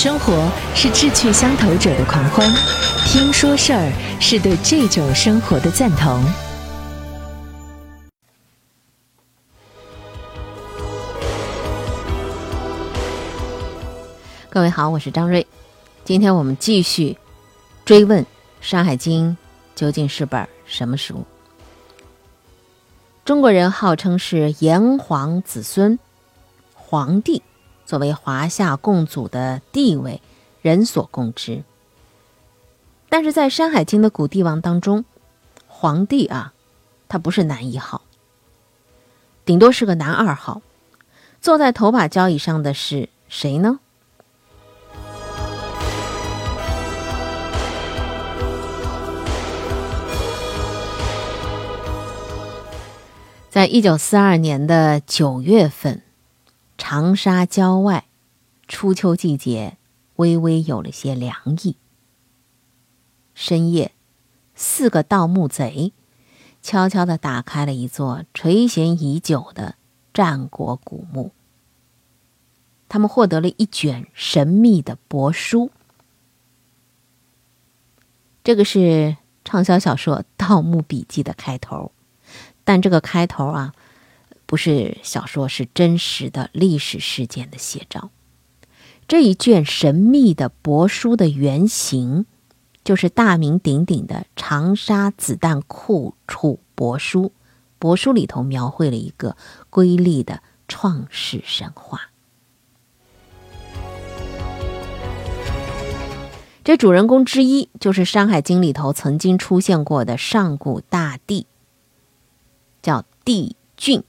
生活是志趣相投者的狂欢，听说事儿是对这种生活的赞同。各位好，我是张瑞，今天我们继续追问《山海经》究竟是本什么书。中国人号称是炎黄子孙，黄帝作为华夏共祖的地位，人所共知。但是在《山海经》的古帝王当中，皇帝啊，他不是男一号，顶多是个男二号。坐在头把交椅上的是谁呢？在一九四二年的九月份，长沙郊外，初秋季节，微微有了些凉意。深夜，四个盗墓贼悄悄地打开了一座垂涎已久的战国古墓。他们获得了一卷神秘的帛书，这个是畅销小说《盗墓笔记》的开头。但这个开头啊，不是小说，是真实的历史事件的写照。这一卷神秘的帛书的原型，就是大名鼎鼎的长沙子弹库处帛书。帛书里头描绘了一个瑰丽的创世神话。这主人公之一，就是《山海经》里头曾经出现过的上古大帝。叫帝俊，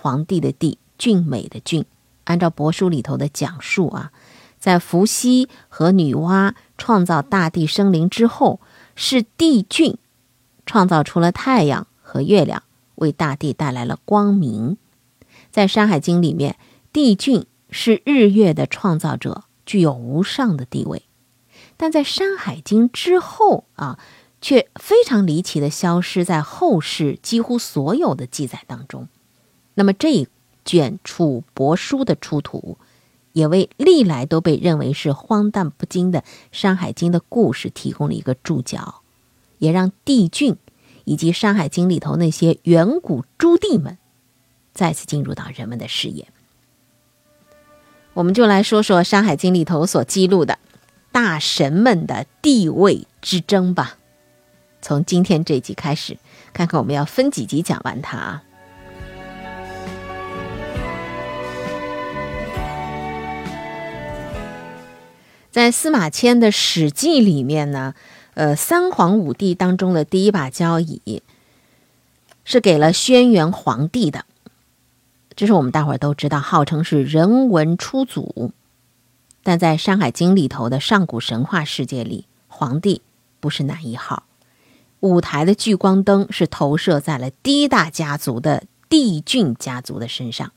皇帝的帝，俊美的俊。按照帛书里头的讲述啊，在伏羲和女娲创造大地生灵之后，是帝俊创造出了太阳和月亮，为大地带来了光明。在《山海经》里面，帝俊是日月的创造者，具有无上的地位。但在《山海经》之后啊。却非常离奇的消失在后世几乎所有的记载当中。那么这一卷楚帛书的出土，也为历来都被认为是荒诞不经的《山海经》的故事提供了一个注脚，也让帝俊以及《山海经》里头那些远古诸帝们再次进入到人们的视野。我们就来说说《山海经》里头所记录的大神们的地位之争吧。从今天这集开始，看看我们要分几集讲完它啊。在司马迁的《史记》里面呢，呃，三皇五帝当中的第一把交椅是给了轩辕皇帝的，这是我们大伙儿都知道，号称是人文初祖。但在《山海经》里头的上古神话世界里，皇帝不是男一号。舞台的聚光灯是投射在了第一大家族的帝俊家族的身上。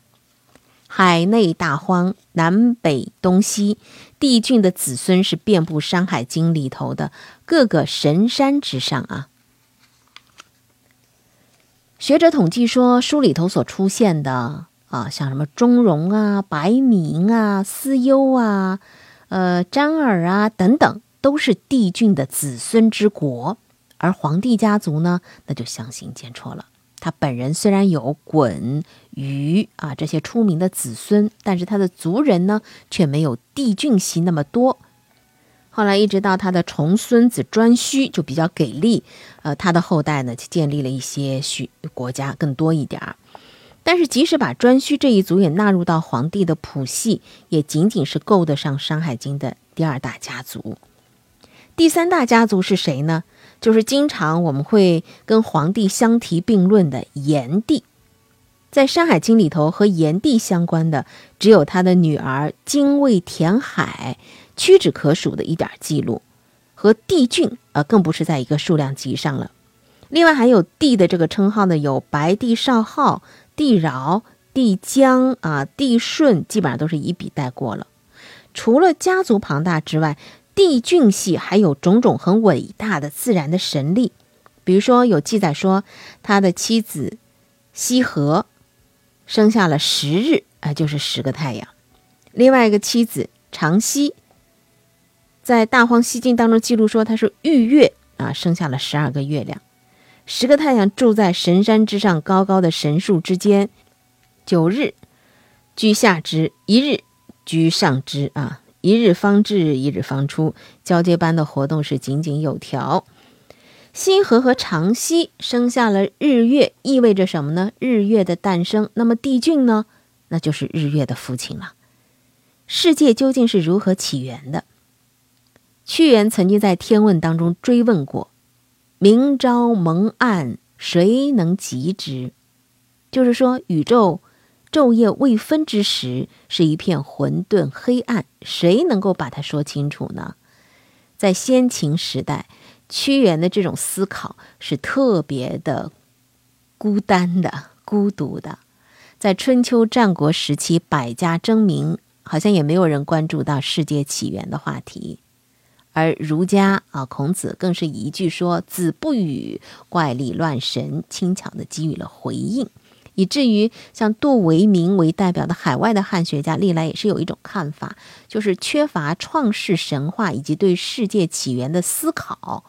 海内大荒，南北东西，帝俊的子孙是遍布《山海经》里头的各个神山之上啊。学者统计说，书里头所出现的啊，像什么钟嵘啊、白明啊、思忧啊、呃、詹耳啊等等，都是帝俊的子孙之国。而皇帝家族呢，那就相形见绌了。他本人虽然有鲧、禹啊这些出名的子孙，但是他的族人呢，却没有帝俊系那么多。后来一直到他的重孙子颛顼就比较给力，呃，他的后代呢就建立了一些许国家更多一点儿。但是即使把颛顼这一族也纳入到皇帝的谱系，也仅仅是够得上《山海经》的第二大家族。第三大家族是谁呢？就是经常我们会跟皇帝相提并论的炎帝，在《山海经》里头和炎帝相关的只有他的女儿精卫填海，屈指可数的一点记录，和帝俊啊更不是在一个数量级上了。另外还有帝的这个称号呢，有白帝少昊、帝饶、帝江啊、帝舜，基本上都是一笔带过了。除了家族庞大之外，帝俊系还有种种很伟大的自然的神力，比如说有记载说他的妻子羲和生下了十日，啊，就是十个太阳；另外一个妻子长羲在《大荒西经》当中记录说，他是玉月啊，生下了十二个月亮，十个太阳住在神山之上高高的神树之间，九日居下之，一日居上之啊，一日方至，一日方出，交接般的活动是井井有条。星河和长息生下了日月，意味着什么呢？日月的诞生。那么帝俊呢？那就是日月的父亲了。世界究竟是如何起源的？屈原曾经在《天问》当中追问过：“明朝蒙暗，谁能及之？”就是说，宇宙昼夜未分之时是一片混沌黑暗，谁能够把它说清楚呢？在先秦时代。屈原的这种思考是特别的孤单的、孤独的。在春秋战国时期，百家争鸣，好像也没有人关注到世界起源的话题。而儒家啊，孔子更是一句说“子不语怪力乱神”，轻巧的给予了回应。以至于像杜维明为代表的海外的汉学家，历来也是有一种看法，就是缺乏创世神话以及对世界起源的思考。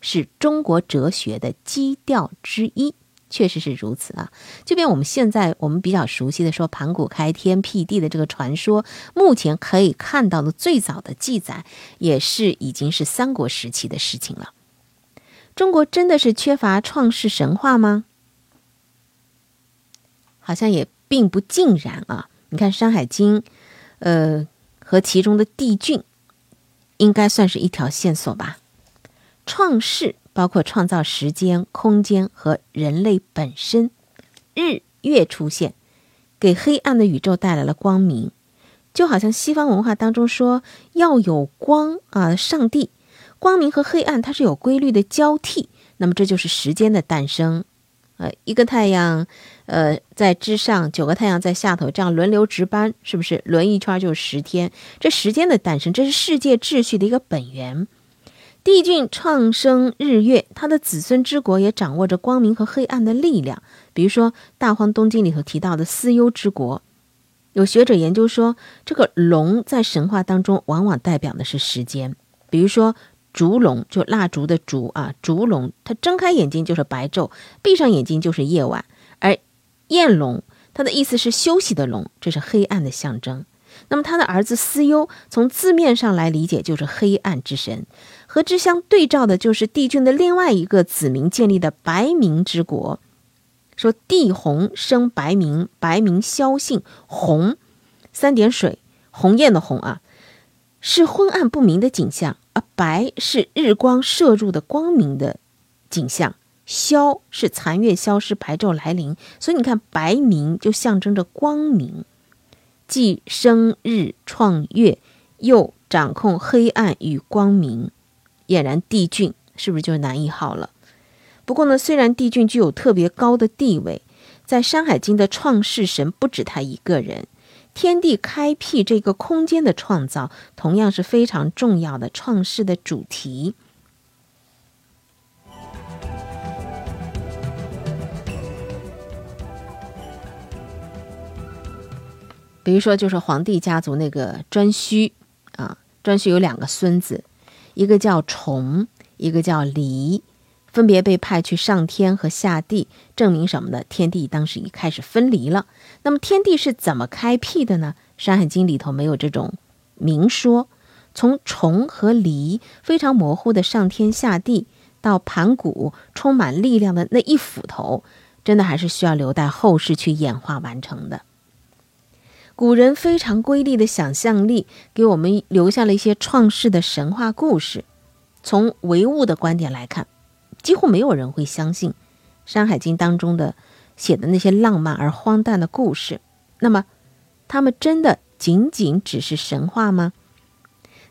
是中国哲学的基调之一，确实是如此啊。就便我们现在我们比较熟悉的说盘古开天辟地的这个传说，目前可以看到的最早的记载，也是已经是三国时期的事情了。中国真的是缺乏创世神话吗？好像也并不尽然啊。你看《山海经》，呃，和其中的帝俊，应该算是一条线索吧。创世包括创造时间、空间和人类本身。日月出现，给黑暗的宇宙带来了光明，就好像西方文化当中说要有光啊，上帝。光明和黑暗它是有规律的交替，那么这就是时间的诞生。呃，一个太阳，呃，在之上，九个太阳在下头，这样轮流值班，是不是轮一圈就是十天？这时间的诞生，这是世界秩序的一个本源。帝俊创生日月，他的子孙之国也掌握着光明和黑暗的力量。比如说《大荒东经》里头提到的司幽之国，有学者研究说，这个龙在神话当中往往代表的是时间。比如说烛龙，就蜡烛的烛啊，烛龙，它睁开眼睛就是白昼，闭上眼睛就是夜晚；而焰龙，它的意思是休息的龙，这是黑暗的象征。那么他的儿子司幽，从字面上来理解就是黑暗之神。和之相对照的就是帝俊的另外一个子民建立的白明之国，说帝鸿生白明，白明萧姓红，三点水鸿雁的鸿啊，是昏暗不明的景象，而白是日光射入的光明的景象，萧是残月消失，白昼来临，所以你看白明就象征着光明，既生日创月，又掌控黑暗与光明。俨然帝俊是不是就是男一号了？不过呢，虽然帝俊具有特别高的地位，在《山海经》的创世神不止他一个人，天地开辟这个空间的创造，同样是非常重要的创世的主题。比如说，就是黄帝家族那个颛顼啊，颛顼有两个孙子。一个叫虫，一个叫离，分别被派去上天和下地，证明什么呢？天地当时已开始分离了。那么天地是怎么开辟的呢？《山海经》里头没有这种明说。从虫和离非常模糊的上天下地，到盘古充满力量的那一斧头，真的还是需要留待后世去演化完成的。古人非常瑰丽的想象力，给我们留下了一些创世的神话故事。从唯物的观点来看，几乎没有人会相信《山海经》当中的写的那些浪漫而荒诞的故事。那么，他们真的仅仅只是神话吗？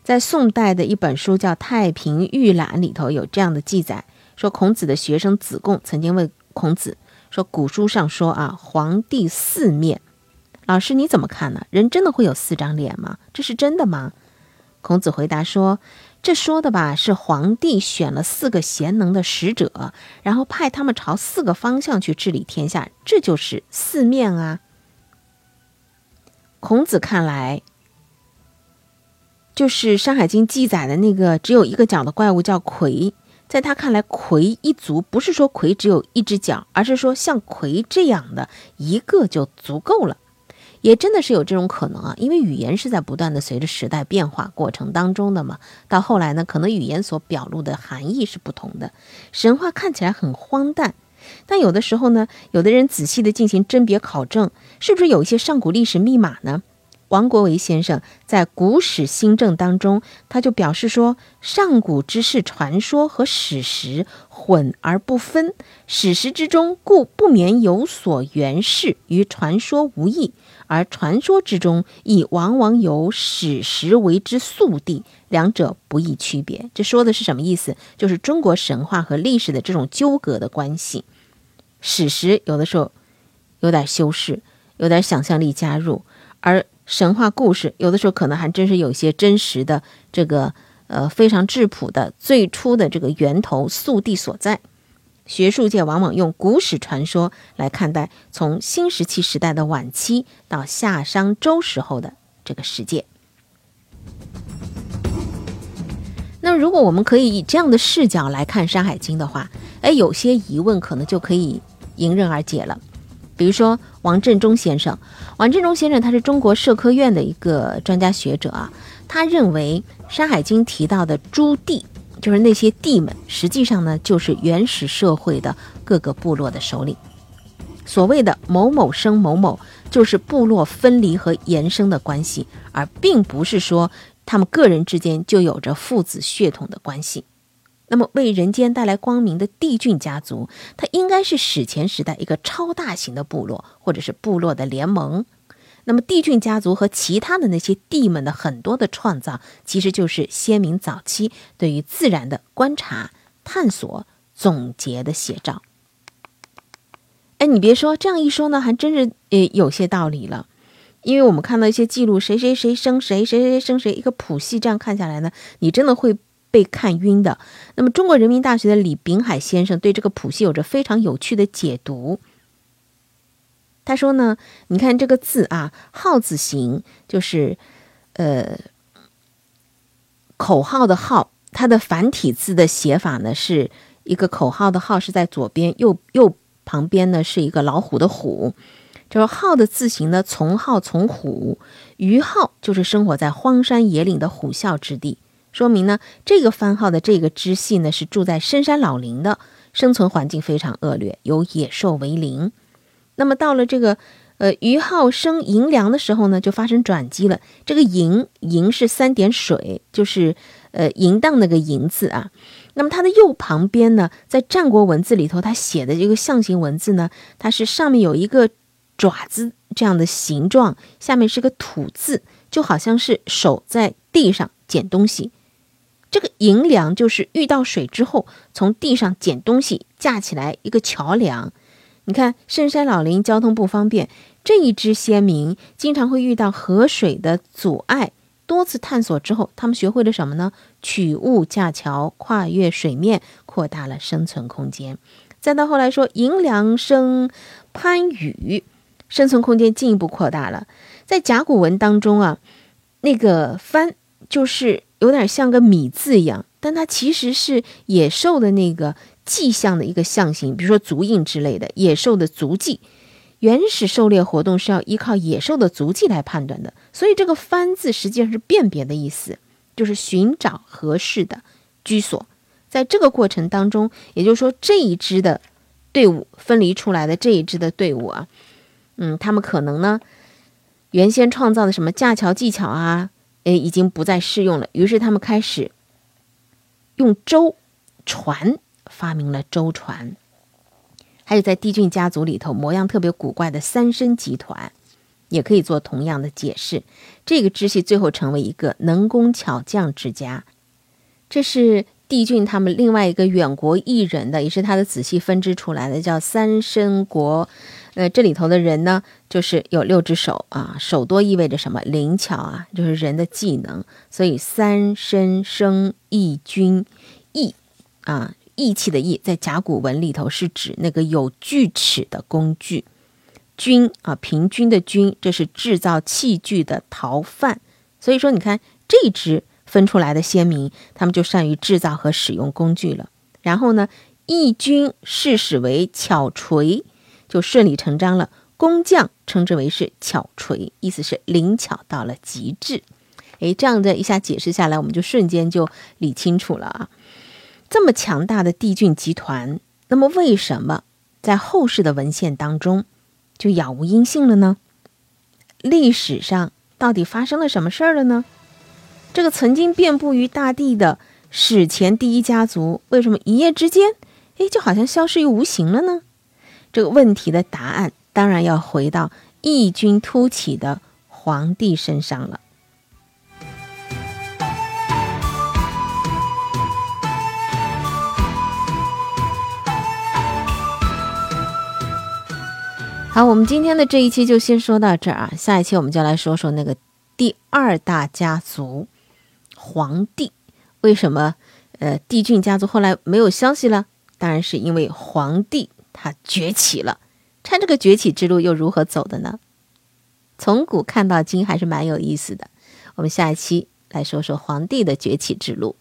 在宋代的一本书叫《太平御览》里头有这样的记载：说孔子的学生子贡曾经问孔子说：“古书上说啊，皇帝四面。”老师，你怎么看呢？人真的会有四张脸吗？这是真的吗？孔子回答说：“这说的吧，是皇帝选了四个贤能的使者，然后派他们朝四个方向去治理天下，这就是四面啊。”孔子看来，就是《山海经》记载的那个只有一个脚的怪物叫魁，在他看来，魁一族不是说魁只有一只脚，而是说像魁这样的一个就足够了。也真的是有这种可能啊，因为语言是在不断的随着时代变化过程当中的嘛。到后来呢，可能语言所表露的含义是不同的。神话看起来很荒诞，但有的时候呢，有的人仔细的进行甄别考证，是不是有一些上古历史密码呢？王国维先生在《古史新政》当中，他就表示说，上古之事传说和史实混而不分，史实之中故不免有所原事，与传说无异。而传说之中，亦往往有史实为之宿地，两者不易区别。这说的是什么意思？就是中国神话和历史的这种纠葛的关系。史实有的时候有点修饰，有点想象力加入，而神话故事有的时候可能还真是有些真实的这个呃非常质朴的最初的这个源头宿地所在。学术界往往用古史传说来看待从新石器时代的晚期到夏商周时候的这个世界。那如果我们可以以这样的视角来看《山海经》的话，哎，有些疑问可能就可以迎刃而解了。比如说王振中先生，王振中先生他是中国社科院的一个专家学者啊，他认为《山海经》提到的朱棣。就是那些帝们，实际上呢，就是原始社会的各个部落的首领。所谓的某某生某某，就是部落分离和延伸的关系，而并不是说他们个人之间就有着父子血统的关系。那么，为人间带来光明的帝俊家族，它应该是史前时代一个超大型的部落，或者是部落的联盟。那么，帝俊家族和其他的那些帝们的很多的创造，其实就是先民早期对于自然的观察、探索、总结的写照。哎，你别说，这样一说呢，还真是呃有些道理了。因为我们看到一些记录，谁谁谁生谁，谁谁生谁，一个谱系这样看下来呢，你真的会被看晕的。那么，中国人民大学的李秉海先生对这个谱系有着非常有趣的解读。他说呢，你看这个字啊，号字形，就是，呃，口号的号，它的繁体字的写法呢，是一个口号的号是在左边，右右旁边呢是一个老虎的虎，就是号的字形呢，从号从虎，于号就是生活在荒山野岭的虎啸之地，说明呢，这个番号的这个支系呢是住在深山老林的，生存环境非常恶劣，有野兽为邻。那么到了这个，呃，于浩生银梁的时候呢，就发生转机了。这个银银是三点水，就是呃淫荡那个淫字啊。那么它的右旁边呢，在战国文字里头，它写的这个象形文字呢，它是上面有一个爪子这样的形状，下面是个土字，就好像是手在地上捡东西。这个银梁就是遇到水之后，从地上捡东西架起来一个桥梁。你看，深山老林交通不方便，这一支先民经常会遇到河水的阻碍。多次探索之后，他们学会了什么呢？取物架桥，跨越水面，扩大了生存空间。再到后来说，银梁生攀羽，生存空间进一步扩大了。在甲骨文当中啊，那个帆就是有点像个米字一样，但它其实是野兽的那个。迹象的一个象形，比如说足印之类的野兽的足迹。原始狩猎活动是要依靠野兽的足迹来判断的，所以这个“番”字实际上是辨别的意思，就是寻找合适的居所。在这个过程当中，也就是说这一支的队伍分离出来的这一支的队伍啊，嗯，他们可能呢原先创造的什么架桥技巧啊，诶，已经不再适用了，于是他们开始用舟船。发明了舟船，还有在帝俊家族里头模样特别古怪的三生集团，也可以做同样的解释。这个支系最后成为一个能工巧匠之家，这是帝俊他们另外一个远国异人的，也是他的子系分支出来的，叫三生国。呃，这里头的人呢，就是有六只手啊，手多意味着什么？灵巧啊，就是人的技能。所以三生生义军义啊。义气的义，在甲骨文里头是指那个有锯齿的工具。均啊，平均的均，这是制造器具的陶范。所以说，你看这支分出来的先民，他们就善于制造和使用工具了。然后呢，义军世使为巧锤，就顺理成章了。工匠称之为是巧锤，意思是灵巧到了极致。诶，这样的一下解释下来，我们就瞬间就理清楚了啊！这么强大的帝俊集团，那么为什么在后世的文献当中就杳无音信了呢？历史上到底发生了什么事儿了呢？这个曾经遍布于大地的史前第一家族，为什么一夜之间，诶，就好像消失于无形了呢？这个问题的答案。当然要回到异军突起的皇帝身上了。好，我们今天的这一期就先说到这儿啊，下一期我们就来说说那个第二大家族——皇帝。为什么呃帝俊家族后来没有消息了？当然是因为皇帝他崛起了。看这个崛起之路又如何走的呢？从古看到今还是蛮有意思的。我们下一期来说说皇帝的崛起之路。